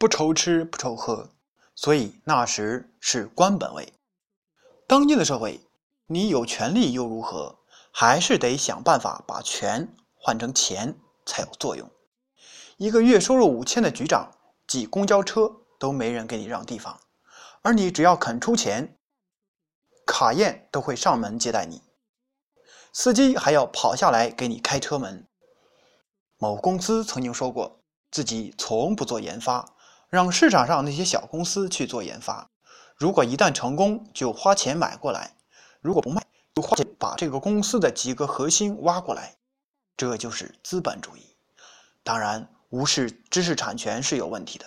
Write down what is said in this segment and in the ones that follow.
不愁吃不愁喝，所以那时是官本位。当今的社会，你有权利又如何？还是得想办法把权换成钱才有作用。一个月收入五千的局长挤公交车都没人给你让地方，而你只要肯出钱，卡宴都会上门接待你，司机还要跑下来给你开车门。某公司曾经说过，自己从不做研发，让市场上那些小公司去做研发。如果一旦成功，就花钱买过来；如果不卖，就花钱把这个公司的几个核心挖过来。这就是资本主义。当然，无视知识产权是有问题的。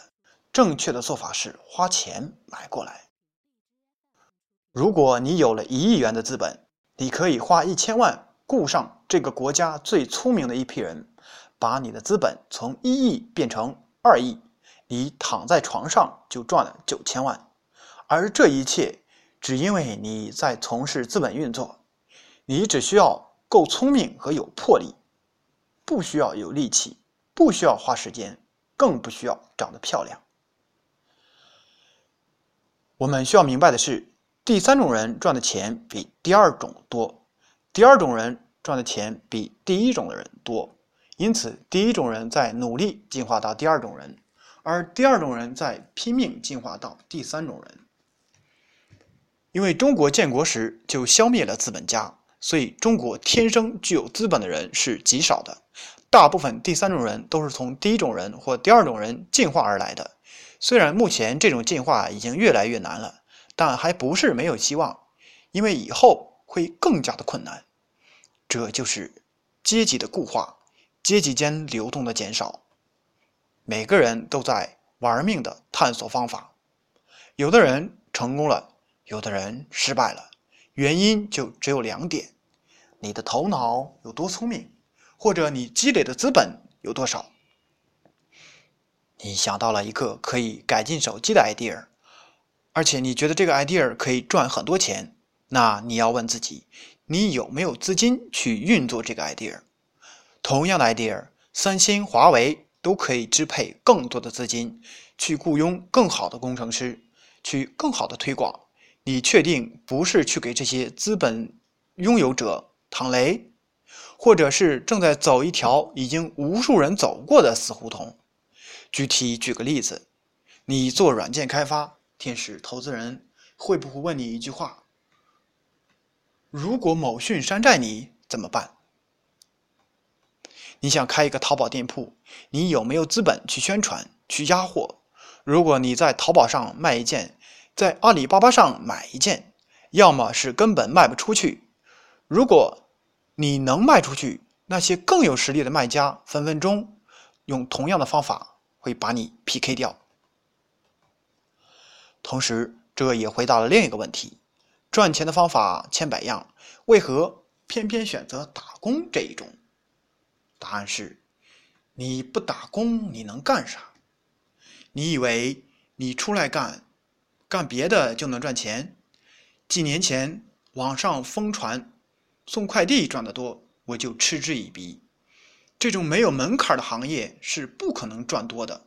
正确的做法是花钱买过来。如果你有了一亿元的资本，你可以花一千万雇上这个国家最聪明的一批人。把你的资本从一亿变成二亿，你躺在床上就赚了九千万，而这一切只因为你在从事资本运作。你只需要够聪明和有魄力，不需要有力气，不需要花时间，更不需要长得漂亮。我们需要明白的是，第三种人赚的钱比第二种多，第二种人赚的钱比第一种的人多。因此，第一种人在努力进化到第二种人，而第二种人在拼命进化到第三种人。因为中国建国时就消灭了资本家，所以中国天生具有资本的人是极少的。大部分第三种人都是从第一种人或第二种人进化而来的。虽然目前这种进化已经越来越难了，但还不是没有希望，因为以后会更加的困难。这就是阶级的固化。阶级间流动的减少，每个人都在玩命的探索方法。有的人成功了，有的人失败了，原因就只有两点：你的头脑有多聪明，或者你积累的资本有多少。你想到了一个可以改进手机的 idea，而且你觉得这个 idea 可以赚很多钱，那你要问自己：你有没有资金去运作这个 idea？同样的 idea，三星、华为都可以支配更多的资金，去雇佣更好的工程师，去更好的推广。你确定不是去给这些资本拥有者趟雷，或者是正在走一条已经无数人走过的死胡同？具体举个例子，你做软件开发，天使投资人会不会问你一句话：如果某讯山寨你怎么办？你想开一个淘宝店铺，你有没有资本去宣传、去压货？如果你在淘宝上卖一件，在阿里巴巴上买一件，要么是根本卖不出去。如果你能卖出去，那些更有实力的卖家分分钟用同样的方法会把你 PK 掉。同时，这也回答了另一个问题：赚钱的方法千百样，为何偏偏选择打工这一种？答案是：你不打工，你能干啥？你以为你出来干，干别的就能赚钱？几年前网上疯传送快递赚得多，我就嗤之以鼻。这种没有门槛的行业是不可能赚多的。